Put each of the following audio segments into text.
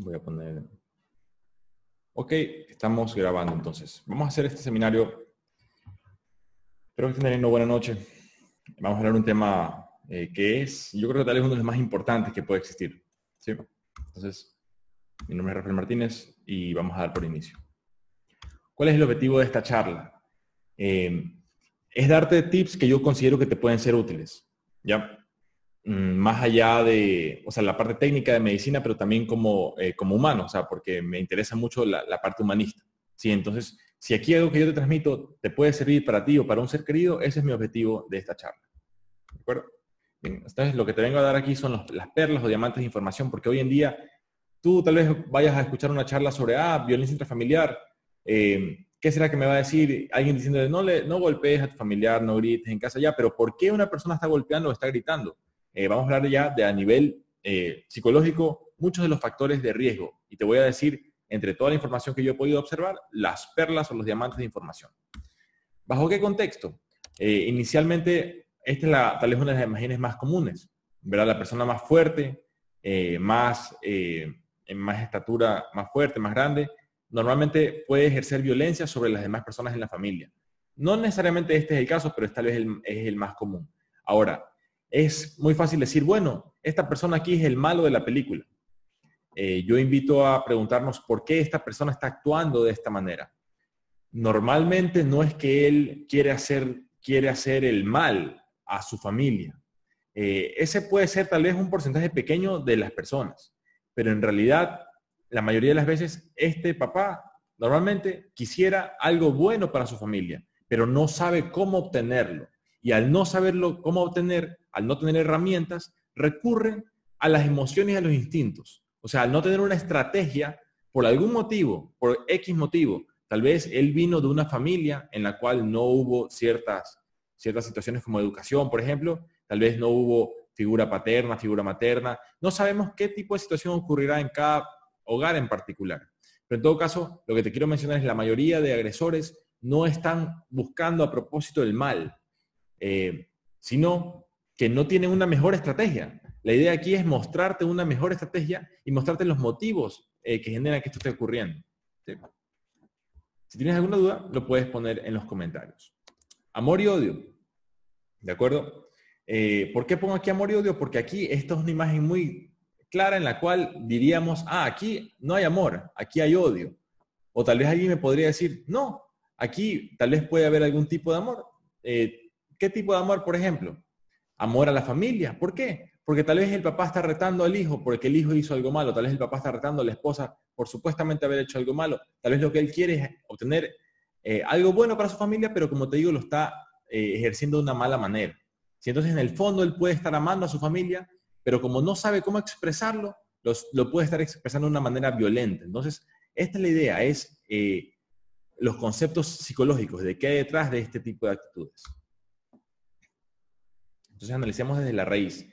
Voy a poner... Ok, estamos grabando entonces. Vamos a hacer este seminario. Espero que estén teniendo buena noche. Vamos a hablar un tema eh, que es, yo creo que tal vez uno de los más importantes que puede existir. ¿sí? Entonces, mi nombre es Rafael Martínez y vamos a dar por inicio. ¿Cuál es el objetivo de esta charla? Eh, es darte tips que yo considero que te pueden ser útiles. ¿ya? Mm, más allá de, o sea, la parte técnica de medicina, pero también como, eh, como humano, o sea, porque me interesa mucho la, parte humanista. Sí, entonces, si aquí algo que yo te transmito te puede servir para ti o para un ser querido, ese es mi objetivo de esta charla. ¿De acuerdo? Entonces lo que te vengo a dar aquí son las perlas o diamantes de información, porque hoy en día tú tal vez vayas a escuchar una charla sobre, ah, violencia intrafamiliar, eh, ¿qué será que me va a decir alguien diciendo, no, le, no golpees a tu familiar, no grites en casa ya, pero ¿por qué una persona está golpeando o está gritando? Eh, vamos a hablar ya de a nivel eh, psicológico muchos de los factores de riesgo y te voy a decir, entre toda la información que yo he podido observar, las perlas o los diamantes de información. ¿Bajo qué contexto? Eh, inicialmente, esta es la, tal vez una de las imágenes más comunes, ¿verdad? La persona más fuerte, más, más estatura, más fuerte, más grande, normalmente puede ejercer violencia sobre las demás personas en la familia. No necesariamente este es el caso, pero tal vez es el más común. Ahora, es muy fácil decir, bueno, esta persona aquí es el malo de la película. Eh, yo invito a preguntarnos por qué esta persona está actuando de esta manera. Normalmente no es que él quiere hacer, quiere hacer el mal a su familia. Eh, ese puede ser tal vez un porcentaje pequeño de las personas, pero en realidad la mayoría de las veces este papá normalmente quisiera algo bueno para su familia, pero no sabe cómo obtenerlo. Y al no saberlo cómo obtener, al no tener herramientas, recurren a las emociones y a los instintos. O sea, al no tener una estrategia, por algún motivo, por X motivo, tal vez él vino de una familia en la cual no hubo ciertas, ciertas situaciones como educación, por ejemplo, tal vez no hubo figura paterna, figura materna, no sabemos qué tipo de situación ocurrirá en cada hogar en particular. Pero en todo caso, lo que te quiero mencionar es la mayoría de agresores no están buscando a propósito del mal, eh, sino que no tienen una mejor estrategia. La idea aquí es mostrarte una mejor estrategia y mostrarte los motivos eh, que generan que esto esté ocurriendo. Si tienes alguna duda, lo puedes poner en los comentarios. Amor y odio. ¿De acuerdo? Eh, ¿Por qué pongo aquí amor y odio? Porque aquí esto es una imagen muy clara en la cual diríamos, ah, aquí no hay amor, aquí hay odio. O tal vez alguien me podría decir, no, aquí tal vez puede haber algún tipo de amor. Eh, ¿Qué tipo de amor, por ejemplo? amor a la familia. ¿Por qué? Porque tal vez el papá está retando al hijo porque el hijo hizo algo malo, tal vez el papá está retando a la esposa por supuestamente haber hecho algo malo, tal vez lo que él quiere es obtener eh, algo bueno para su familia, pero como te digo, lo está eh, ejerciendo de una mala manera. Si entonces en el fondo él puede estar amando a su familia, pero como no sabe cómo expresarlo, lo puede estar expresando de una manera violenta. Entonces, esta es la idea, es eh, los conceptos psicológicos de qué hay detrás de este tipo de actitudes. Entonces analicemos desde la raíz.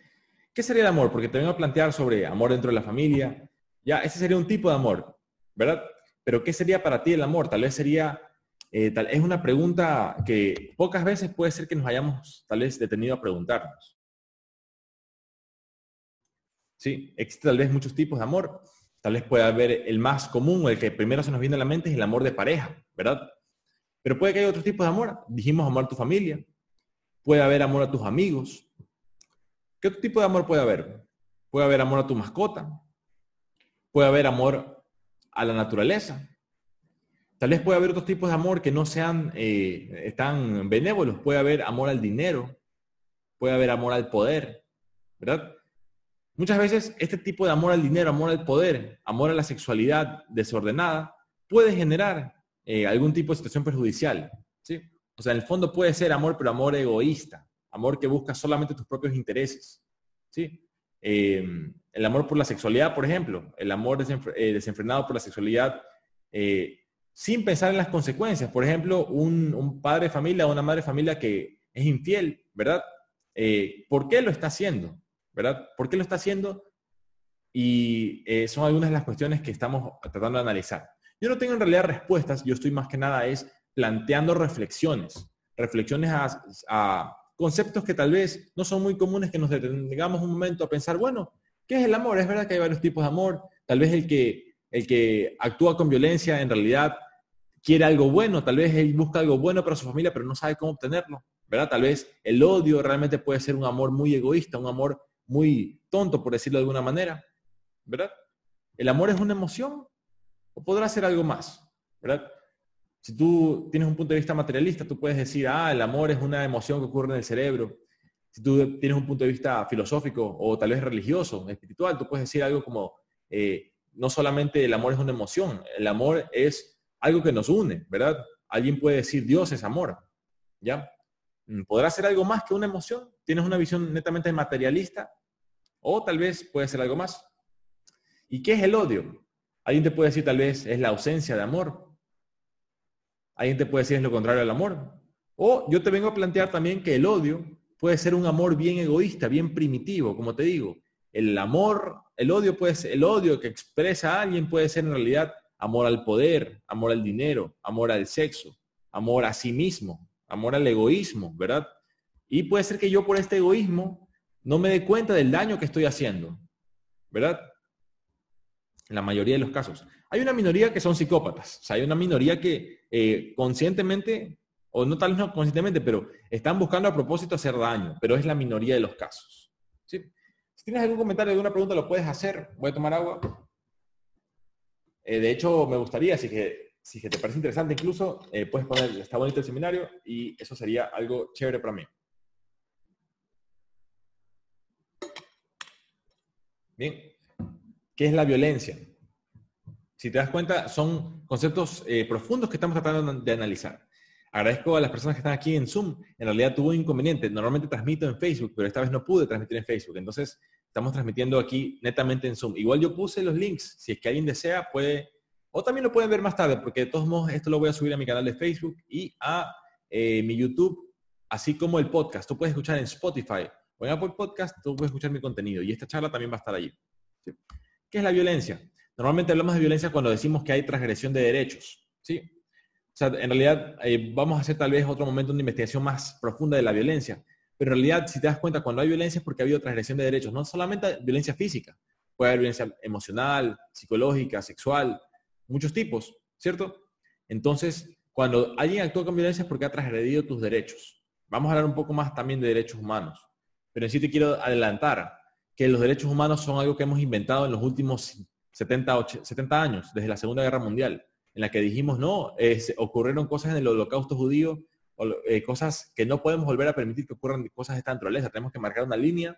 ¿Qué sería el amor? Porque te vengo a plantear sobre amor dentro de la familia. Ya, ese sería un tipo de amor, ¿verdad? Pero ¿qué sería para ti el amor? Tal vez sería, eh, tal, es una pregunta que pocas veces puede ser que nos hayamos tal vez detenido a preguntarnos. Sí, existen tal vez muchos tipos de amor. Tal vez pueda haber el más común el que primero se nos viene a la mente es el amor de pareja, ¿verdad? Pero puede que haya otros tipos de amor. Dijimos amor a tu familia, Puede haber amor a tus amigos. ¿Qué tipo de amor puede haber? Puede haber amor a tu mascota. Puede haber amor a la naturaleza. Tal vez puede haber otros tipos de amor que no sean eh, tan benévolos. Puede haber amor al dinero. Puede haber amor al poder. Muchas veces este tipo de amor al dinero, amor al poder, amor a la sexualidad desordenada, puede generar eh, algún tipo de situación perjudicial. ¿sí? O sea, en el fondo puede ser amor, pero amor egoísta, amor que busca solamente tus propios intereses. ¿sí? Em, el amor por la sexualidad, por ejemplo, el amor eh, desenfrenado por la sexualidad, eh, sin pensar en las consecuencias. Por ejemplo, un, padre de familia o una madre de familia que es infiel, ¿verdad? Eh, ¿Por qué lo está haciendo? ¿Verdad? ¿Por qué lo está haciendo? Y son algunas de las cuestiones que estamos tratando de analizar. Yo no tengo en realidad respuestas, yo estoy más que nada es planteando reflexiones, reflexiones a, conceptos que tal vez no son muy comunes, que nos detengamos un momento a pensar, bueno, ¿qué es el amor? Es verdad que hay varios tipos de amor, Tal vez el que, el que actúa con violencia en realidad quiere algo bueno, tal vez él busca algo bueno para su familia, pero no sabe cómo obtenerlo, ¿verdad? Tal vez el odio realmente puede ser un amor muy egoísta, un amor muy tonto, por decirlo de alguna manera, ¿verdad? ¿El amor es una emoción o podrá ser algo más, ¿verdad? Si tú tienes un punto de vista materialista, tú puedes decir, ah, el amor es una emoción que ocurre en el cerebro. Si tú tienes un punto de vista filosófico o tal vez religioso, espiritual, tú puedes decir algo como, eh, no solamente el amor es una emoción, el amor es algo que nos une, ¿verdad? Alguien puede decir, Dios es amor, ¿ya? Mm, ¿Podrá ser algo más que una emoción? ¿Tienes una visión netamente materialista? O tal vez puede ser algo más. ¿Y qué es el odio? Alguien te puede decir tal vez es la ausencia de amor. Alguien te puede decir es lo contrario al amor. O yo te vengo a plantear también que el odio puede ser un amor bien egoísta, bien primitivo, como te digo. El amor, el odio puede ser, el odio que expresa alguien puede ser en realidad amor al poder, amor al dinero, amor al sexo, amor a sí mismo, amor al egoísmo, ¿verdad? Y puede ser que yo por este egoísmo no me dé cuenta del daño que estoy haciendo, ¿verdad? En la mayoría de los casos. Hay una minoría que son psicópatas, o sea, hay una minoría que eh, conscientemente, o no tal vez no conscientemente, pero están buscando a propósito hacer daño, pero es la minoría de los casos. Si tienes algún comentario, alguna pregunta, lo puedes hacer. Voy a tomar agua. Eh, de hecho, me gustaría, si que, si te parece interesante incluso, eh, puedes poner, está bonito el seminario y eso sería algo chévere para mí. Bien, ¿qué es la violencia? Si te das cuenta, son conceptos eh, profundos que estamos tratando de analizar. Agradezco a las personas que están aquí en Zoom. En realidad tuve un inconveniente. Normalmente transmito en Facebook, pero esta vez no pude transmitir en Facebook. Entonces, estamos transmitiendo aquí netamente en Zoom. Igual yo puse los links. Si es que alguien desea, puede... O también lo pueden ver más tarde, porque de todos modos esto lo voy a subir a mi canal de Facebook y a eh, mi YouTube, así como el podcast. Tú puedes escuchar en Spotify o en Apple Podcast, tú puedes escuchar mi contenido. Y esta charla también va a estar allí. ¿Qué es la violencia? Normalmente hablamos de violencia cuando decimos que hay transgresión de derechos. ¿sí? O sea, en realidad eh, vamos a hacer tal vez otro momento de investigación más profunda de la violencia. Pero en realidad, si te das cuenta, cuando hay violencia es porque ha habido transgresión de derechos, no solamente violencia física, puede haber violencia emocional, psicológica, sexual, muchos tipos, ¿cierto? Entonces, cuando alguien actúa con violencia es porque ha transgredido tus derechos. Vamos a hablar un poco más también de derechos humanos. Pero en sí te quiero adelantar que los derechos humanos son algo que hemos inventado en los últimos 70, 70 años, desde la Segunda Guerra Mundial, en la que dijimos, no, ocurrieron cosas en el holocausto judío, eh, cosas que no podemos volver a permitir que ocurran cosas de esta naturaleza. Tenemos que marcar una línea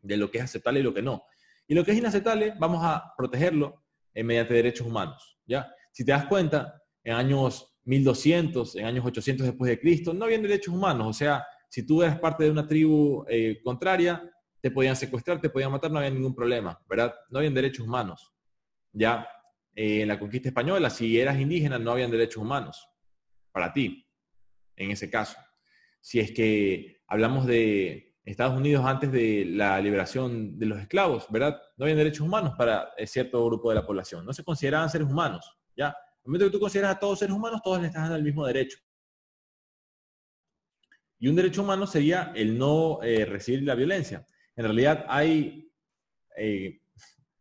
de lo que es aceptable y lo que no. Y lo que es inaceptable, vamos a protegerlo eh, mediante derechos humanos. ¿ya? Si te das cuenta, en años 1200, en años 800 después de Cristo, no habían derechos humanos. O sea, si tú eras parte de una tribu eh, contraria, te podían secuestrar, te podían matar, no había ningún problema, ¿verdad? No habían derechos humanos. Ya eh, en la conquista española, si eras indígena, no habían derechos humanos para ti, en ese caso. Si es que hablamos de Estados Unidos antes de la liberación de los esclavos, ¿verdad? No habían derechos humanos para eh, cierto grupo de la población. No se consideraban seres humanos, ¿ya? Al momento que tú consideras a todos seres humanos, todos les están dando el mismo derecho. Y un derecho humano sería el no eh, recibir la violencia en realidad hay, eh,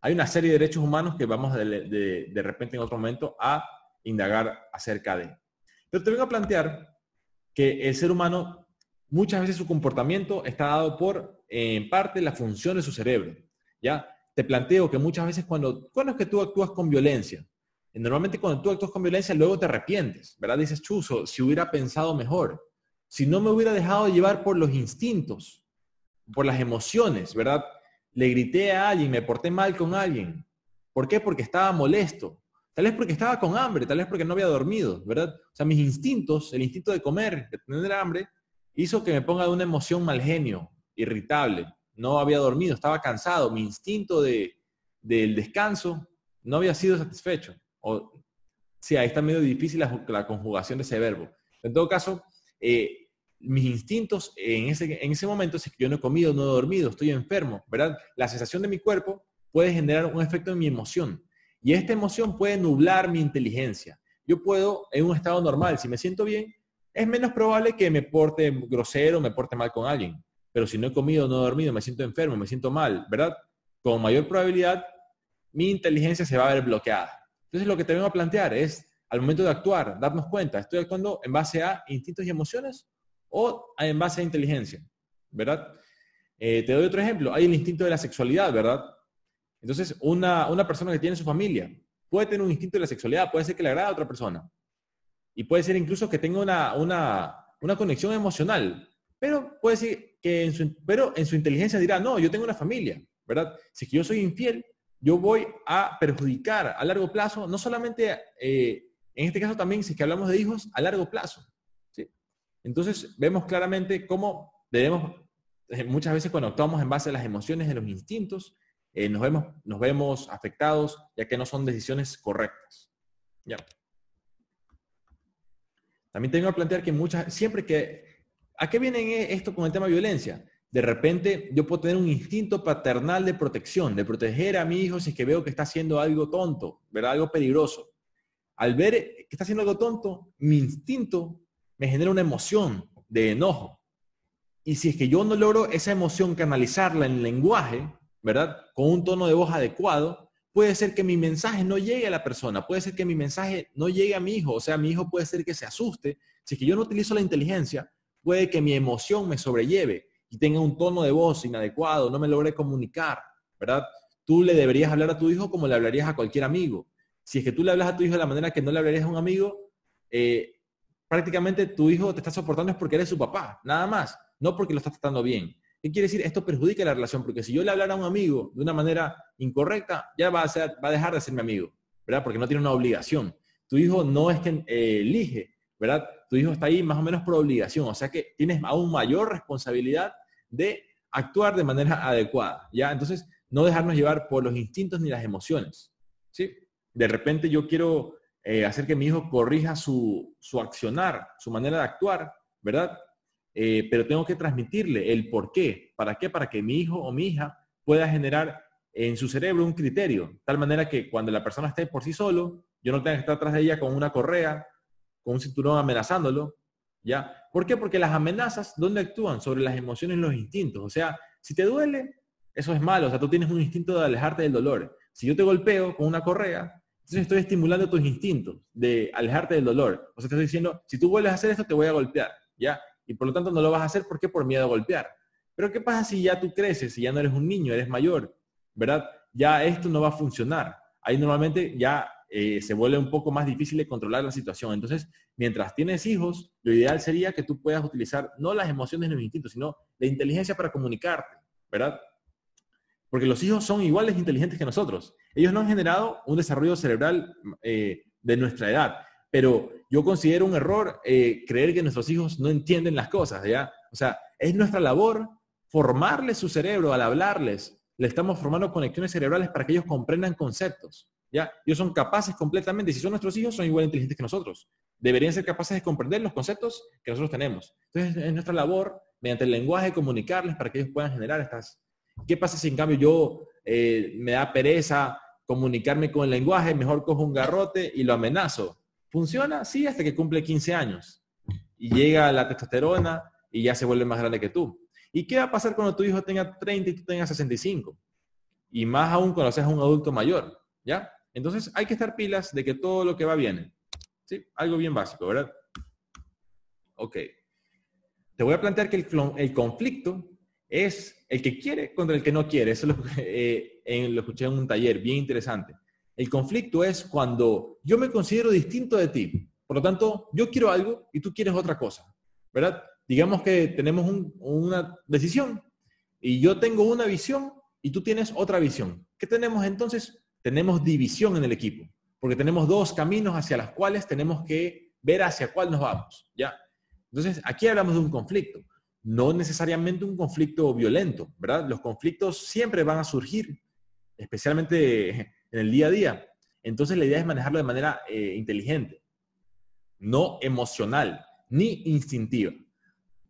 hay una serie de derechos humanos que vamos de, de, repente en otro momento a indagar acerca de. Pero te vengo a plantear que el ser humano, muchas veces su comportamiento está dado por, en parte, la función de su cerebro. ¿ya? Te planteo que muchas veces cuando, cuando es que tú actúas con violencia, normalmente cuando tú actúas con violencia luego te arrepientes, ¿verdad? Dices, chuzo, si hubiera pensado mejor, si no me hubiera dejado llevar por los instintos, por las emociones, ¿verdad? Le grité a alguien, me porté mal con alguien. ¿Por qué? Porque estaba molesto. Tal vez porque estaba con hambre, tal vez porque no había dormido, ¿verdad? O sea, mis instintos, el instinto de comer, de tener hambre, hizo que me ponga de una emoción mal genio, irritable. No había dormido, estaba cansado. Mi instinto de, del descanso no había sido satisfecho. O, sí, ahí está medio difícil la, conjugación de ese verbo. En todo caso, eh, mis instintos en ese, en ese momento, si yo no he comido, no he dormido, estoy enfermo, ¿verdad? La sensación de mi cuerpo puede generar un efecto en mi emoción. Y esta emoción puede nublar mi inteligencia. Yo puedo, en un estado normal, si me siento bien, es menos probable que me porte grosero, me porte mal con alguien. Pero si no he comido, no he dormido, me siento enfermo, me siento mal, ¿verdad? Con mayor probabilidad mi inteligencia se va a ver bloqueada. Entonces lo que te vengo a plantear es, al momento de actuar, darnos cuenta, ¿estoy actuando en base a instintos y emociones o en base a inteligencia? ¿Verdad? Eh, te doy otro ejemplo. Hay el instinto de la sexualidad, ¿verdad? Entonces, una, una persona que tiene su familia puede tener un instinto de la sexualidad, puede ser que le agrade a otra persona. Y puede ser incluso que tenga una, una, una conexión emocional. Pero puede ser que en su, pero en su inteligencia dirá, no, yo tengo una familia, ¿verdad? Si es que yo soy infiel, yo voy a perjudicar a largo plazo, no solamente, eh, en este caso también, si es que hablamos de hijos, a largo plazo. Entonces, vemos claramente cómo debemos, eh, muchas veces cuando actuamos en base a las emociones, de los instintos, eh, nos, vemos, nos vemos afectados, ya que no son decisiones correctas. Ya. También tengo que plantear que muchas, siempre que, ¿a qué viene esto con el tema de violencia? De repente yo puedo tener un instinto paternal de protección, de proteger a mi hijo si es que veo que está haciendo algo tonto, ¿verdad? Algo peligroso. Al ver que está haciendo algo tonto, mi instinto me genera una emoción de enojo. Y si es que yo no logro esa emoción canalizarla en lenguaje, ¿verdad? Con un tono de voz adecuado, puede ser que mi mensaje no llegue a la persona, puede ser que mi mensaje no llegue a mi hijo, o sea, mi hijo puede ser que se asuste. Si es que yo no utilizo la inteligencia, puede que mi emoción me sobrelleve y tenga un tono de voz inadecuado, no me logre comunicar, ¿verdad? Tú le deberías hablar a tu hijo como le hablarías a cualquier amigo. Si es que tú le hablas a tu hijo de la manera que no le hablarías a un amigo, eh, prácticamente tu hijo te está soportando es porque eres su papá, nada más, no porque lo estás tratando bien. ¿Qué quiere decir? Esto perjudica la relación, porque si yo le hablara a un amigo de una manera incorrecta, ya va a, ser, va a dejar de ser mi amigo, ¿verdad? Porque no tiene una obligación. Tu hijo no es que eh, elige, ¿verdad? Tu hijo está ahí más o menos por obligación, o sea que tienes aún mayor responsabilidad de actuar de manera adecuada, ¿ya? Entonces, no dejarnos llevar por los instintos ni las emociones, ¿sí? De repente yo quiero eh, hacer que mi hijo corrija su, su accionar, su manera de actuar, ¿verdad? Eh, pero tengo que transmitirle el por qué. ¿Para qué? Para que mi hijo o mi hija pueda generar en su cerebro un criterio, tal manera que cuando la persona esté por sí solo, yo no tenga que estar atrás de ella con una correa, con un cinturón amenazándolo, ¿ya? ¿Por qué? Porque las amenazas, ¿dónde actúan? Sobre las emociones y los instintos. O sea, si te duele, eso es malo, o sea, tú tienes un instinto de alejarte del dolor. Si yo te golpeo con una correa, entonces estoy estimulando tus instintos de alejarte del dolor. O sea, te estoy diciendo, si tú vuelves a hacer esto, te voy a golpear, ¿ya? y por lo tanto no lo vas a hacer porque por miedo a golpear. Pero ¿qué pasa si ya tú creces, si ya no eres un niño, eres mayor? ¿Verdad? Ya esto no va a funcionar. Ahí normalmente ya eh, se vuelve un poco más difícil de controlar la situación. Entonces, mientras tienes hijos, lo ideal sería que tú puedas utilizar no las emociones ni los instintos, sino la inteligencia para comunicarte, ¿verdad? Porque los hijos son iguales inteligentes que nosotros. Ellos no han generado un desarrollo cerebral eh, de nuestra edad pero yo considero un error eh, creer que nuestros hijos no entienden las cosas, ¿ya? O sea, es nuestra labor formarles su cerebro al hablarles. Le estamos formando conexiones cerebrales para que ellos comprendan conceptos, ¿ya? Ellos son capaces completamente, si son nuestros hijos, son igual inteligentes que nosotros. Deberían ser capaces de comprender los conceptos que nosotros tenemos. Entonces, es nuestra labor, mediante el lenguaje, comunicarles para que ellos puedan generar estas... ¿Qué pasa si en cambio yo eh, me da pereza comunicarme con el lenguaje, mejor cojo un garrote y lo amenazo? ¿Funciona? Sí, hasta que cumple 15 años. Y llega la testosterona y ya se vuelve más grande que tú. ¿Y qué va a pasar cuando tu hijo tenga 30 y tú tengas 65? Y más aún cuando seas un adulto mayor, ¿ya? Entonces hay que estar pilas de que todo lo que va viene. ¿Sí? Algo bien básico, ¿verdad? Ok. Te voy a plantear que el, conflicto es el que quiere contra el que no quiere. Eso lo, eh, lo escuché en un taller bien interesante. El conflicto es cuando yo me considero distinto de ti. Por lo tanto, yo quiero algo y tú quieres otra cosa. ¿Verdad? Digamos que tenemos una decisión y yo tengo una visión y tú tienes otra visión. ¿Qué tenemos entonces? Tenemos división en el equipo, porque tenemos dos caminos hacia los cuales tenemos que ver hacia cuál nos vamos. ¿Ya? Entonces, aquí hablamos de un conflicto, no necesariamente un conflicto violento, ¿verdad? Los conflictos siempre van a surgir, especialmente en el día a día. Entonces la idea es manejarlo de manera eh, inteligente, no emocional, ni instintiva.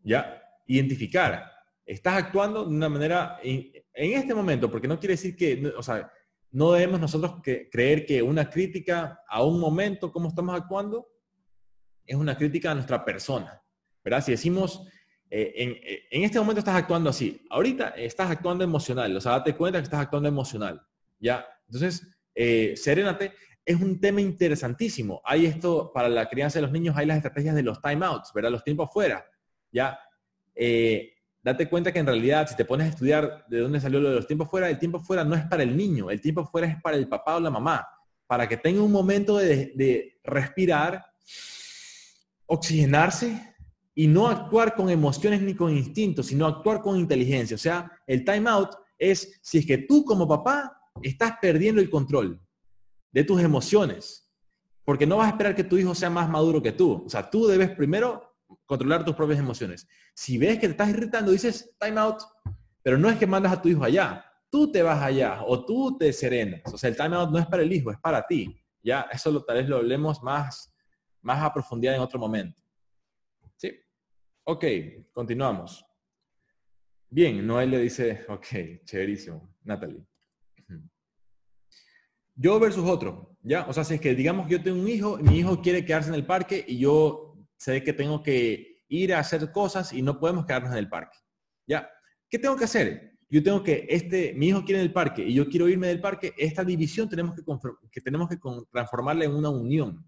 ¿Ya? Identificar. Estás actuando de una manera, en, este momento, porque no quiere decir que, o sea, no debemos nosotros que, creer que una crítica a un momento, cómo estamos actuando, es una crítica a nuestra persona. ¿Verdad? Si decimos, eh, en, eh, en, este momento estás actuando así, ahorita estás actuando emocional, o sea, date cuenta que estás actuando emocional. ¿Ya? Entonces, eh, serénate es un tema interesantísimo. Hay esto, para la crianza de los niños, hay las estrategias de los timeouts, ¿verdad? Los tiempos fuera. Ya, date cuenta que en realidad, si te pones a estudiar de dónde salió lo de los tiempos fuera, el tiempo fuera no es para el niño, el tiempo fuera es para el papá o la mamá, para que tenga un momento de respirar, oxigenarse y no actuar con emociones ni con instintos, sino actuar con inteligencia. O sea, el timeout es si es que tú como papá estás perdiendo el control de tus emociones, porque no vas a esperar que tu hijo sea más maduro que tú. O sea, tú debes primero controlar tus propias emociones. Si ves que te estás irritando, dices time out, pero no es que mandas a tu hijo allá, tú te vas allá o tú te serenas. O sea, el time out no es para el hijo, es para ti. Ya, eso lo, tal vez lo hablemos más, más a profundidad en otro momento. Ok, continuamos. Bien, Noel le dice, ok, chéverísimo, Natalie. Yo versus otro, ¿ya? O sea, si es que digamos que yo tengo un hijo, mi hijo quiere quedarse en el parque y yo sé que tengo que ir a hacer cosas y no podemos quedarnos en el parque, ¿ya? ¿Qué tengo que hacer? Yo tengo que, este, mi hijo quiere en el parque y yo quiero irme del parque, esta división tenemos que, que tenemos que transformarla en una unión.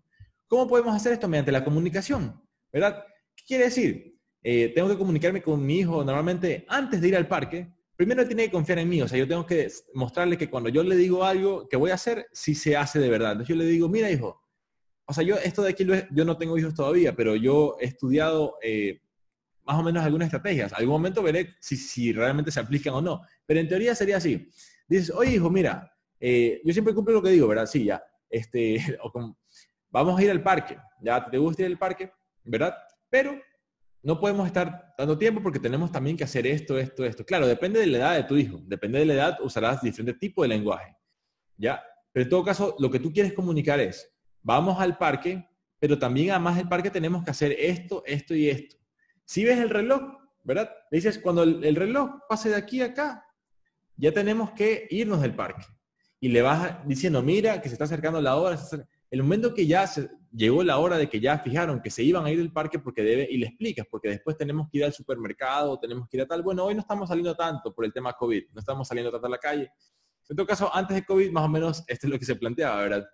¿Cómo podemos hacer esto? Mediante la comunicación, ¿verdad? ¿Qué quiere decir? Eh, tengo que comunicarme con mi hijo normalmente antes de ir al parque primero tiene que confiar en mí, o sea, yo tengo que mostrarle que cuando yo le digo algo que voy a hacer, sí se hace de verdad. Entonces yo le digo, mira hijo, o sea, yo esto de aquí, yo no tengo hijos todavía, pero yo he estudiado eh, más o menos algunas estrategias. Algún momento veré si, si, realmente se aplican o no, pero en teoría sería así. Dices, oye hijo, mira, eh, yo siempre cumplo lo que digo, ¿verdad? Sí, ya. Este, vamos a ir al parque, ¿ya? ¿Te gusta ir al parque? ¿Verdad? Pero no podemos estar dando tiempo porque tenemos también que hacer esto, esto, esto. Claro, depende de la edad de tu hijo. Depende de la edad, usarás diferentes tipos de lenguaje. ¿Ya? Pero en todo caso, lo que tú quieres comunicar es, vamos al parque, pero también además del parque tenemos que hacer esto, esto y esto. Si ves el reloj, ¿verdad? Le dices, cuando el, reloj pase de aquí a acá, ya tenemos que irnos del parque. Y le vas diciendo, mira, que se está acercando la hora. El momento que ya se, llegó la hora de que ya fijaron que se iban a ir del parque porque debe, y le explicas, porque después tenemos que ir al supermercado, tenemos que ir a tal, bueno, hoy no estamos saliendo tanto por el tema COVID, no estamos saliendo tanto a la calle. En todo caso, antes de COVID, más o menos, esto es lo que se planteaba, ¿verdad?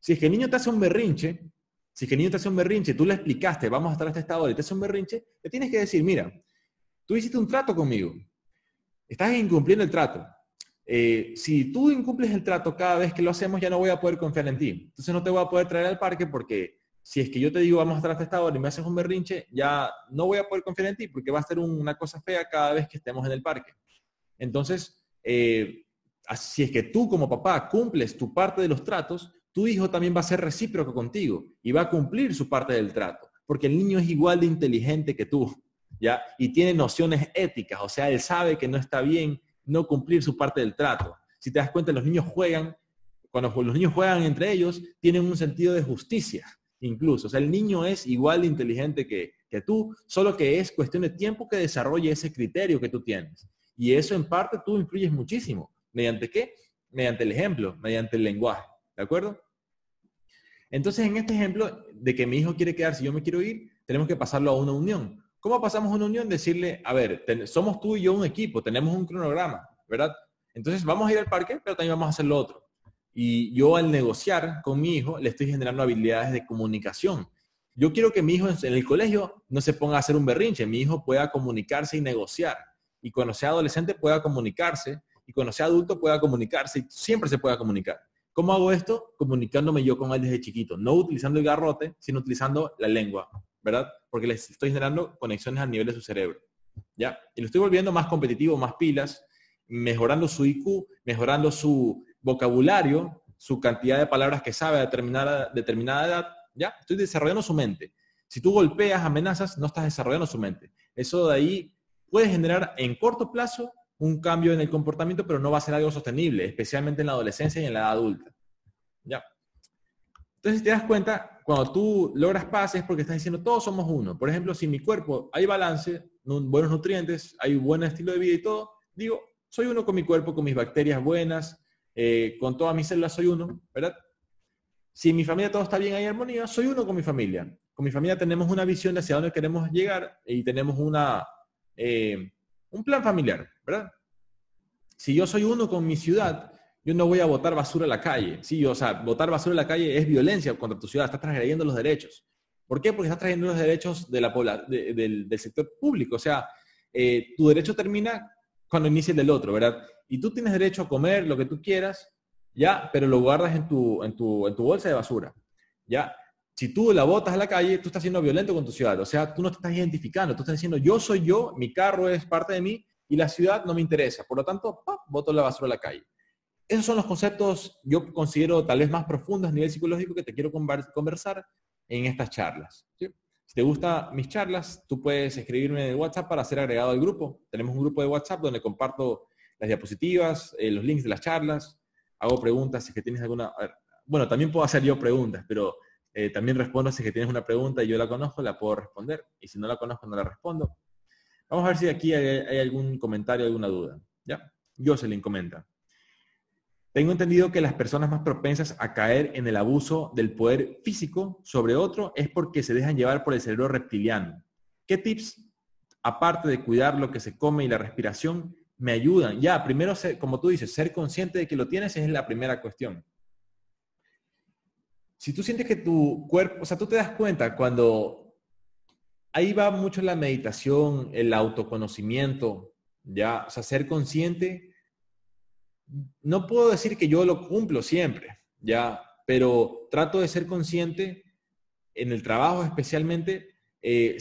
Si es que el niño te hace un berrinche, si es que el niño te hace un berrinche, tú le explicaste, vamos a estar hasta esta hora y te hace un berrinche, le tienes que decir, mira, tú hiciste un trato conmigo, estás incumpliendo el trato, eh, si tú incumples el trato cada vez que lo hacemos, ya no voy a poder confiar en ti. Entonces no te voy a poder traer al parque porque si es que yo te digo vamos a estar hasta esta hora y me haces un berrinche, ya no voy a poder confiar en ti porque va a ser una cosa fea cada vez que estemos en el parque. Entonces, eh, si es que tú como papá cumples tu parte de los tratos, tu hijo también va a ser recíproco contigo y va a cumplir su parte del trato, porque el niño es igual de inteligente que tú, ¿ya? Y tiene nociones éticas, o sea, él sabe que no está bien no cumplir su parte del trato. Si te das cuenta, los niños juegan, cuando los niños juegan entre ellos, tienen un sentido de justicia, incluso. O sea, el niño es igual de inteligente que, que tú, solo que es cuestión de tiempo que desarrolle ese criterio que tú tienes. Y eso en parte tú influyes muchísimo. ¿Mediante qué? Mediante el ejemplo, mediante el lenguaje. ¿De acuerdo? Entonces, en este ejemplo de que mi hijo quiere quedarse y yo me quiero ir, tenemos que pasarlo a una unión. ¿Cómo pasamos una unión? Decirle, a ver, somos tú y yo un equipo, tenemos un cronograma, ¿verdad? Entonces vamos a ir al parque, pero también vamos a hacer lo otro. Y yo al negociar con mi hijo le estoy generando habilidades de comunicación. Yo quiero que mi hijo en el colegio no se ponga a hacer un berrinche, mi hijo pueda comunicarse y negociar. Y cuando sea adolescente pueda comunicarse, y cuando sea adulto pueda comunicarse, y siempre se pueda comunicar. ¿Cómo hago esto? Comunicándome yo con él desde chiquito, no utilizando el garrote, sino utilizando la lengua. ¿Verdad? Porque les estoy generando conexiones a nivel de su cerebro, ¿ya? Y lo estoy volviendo más competitivo, más pilas, mejorando su IQ, mejorando su vocabulario, su cantidad de palabras que sabe a determinada, determinada edad, ¿ya? Estoy desarrollando su mente. Si tú golpeas, amenazas, no estás desarrollando su mente. Eso de ahí puede generar en corto plazo un cambio en el comportamiento, pero no va a ser algo sostenible, especialmente en la adolescencia y en la edad adulta. ¿Ya? Entonces, si te das cuenta, cuando tú logras paz es porque estás diciendo todos somos uno. Por ejemplo, si mi cuerpo hay balance, buenos nutrientes, hay un buen estilo de vida y todo, digo, soy uno con mi cuerpo, con mis bacterias buenas, eh, con todas mis células soy uno, ¿verdad? Si mi familia todo está bien, hay armonía, soy uno con mi familia. Con mi familia tenemos una visión hacia dónde queremos llegar y tenemos una, eh, un plan familiar, ¿verdad? Si yo soy uno con mi ciudad, yo no voy a botar basura a la calle. Sí, o sea, botar basura a la calle es violencia contra tu ciudad, estás transgrediendo los derechos. ¿Por qué? Porque estás trayendo los derechos de la del, sector público. O sea, eh, tu derecho termina cuando inicia el del otro, ¿verdad? Y tú tienes derecho a comer lo que tú quieras, ya, pero lo guardas en tu, bolsa de basura, ya. Si tú la botas a la calle, tú estás siendo violento con tu ciudad. O sea, tú no te estás identificando, tú estás diciendo, yo soy yo, mi carro es parte de mí y la ciudad no me interesa. Por lo tanto, ¡pap! la basura a la calle. Esos son los conceptos, yo considero tal vez más profundos a nivel psicológico que te quiero conversar en estas charlas. Si te gustan mis charlas, tú puedes escribirme en el WhatsApp para ser agregado al grupo. Tenemos un grupo de WhatsApp donde comparto las diapositivas, eh, los links de las charlas, hago preguntas si es que tienes alguna... Bueno, también puedo hacer yo preguntas, pero eh, también respondo si es que tienes una pregunta y yo la conozco, la puedo responder. Y si no la conozco, no la respondo. Vamos a ver si aquí hay, algún comentario, alguna duda. ¿Ya? Jocelyn comenta. Tengo entendido que las personas más propensas a caer en el abuso del poder físico sobre otro es porque se dejan llevar por el cerebro reptiliano. ¿Qué tips, aparte de cuidar lo que se come y la respiración, me ayudan? Ya, primero, como tú dices, ser consciente de que lo tienes es la primera cuestión. Si tú sientes que tu cuerpo, o sea, tú te das cuenta cuando ahí va mucho la meditación, el autoconocimiento, ya, o sea, ser consciente no puedo decir que yo lo cumplo siempre, ya, pero trato de ser consciente en el trabajo especialmente, eh,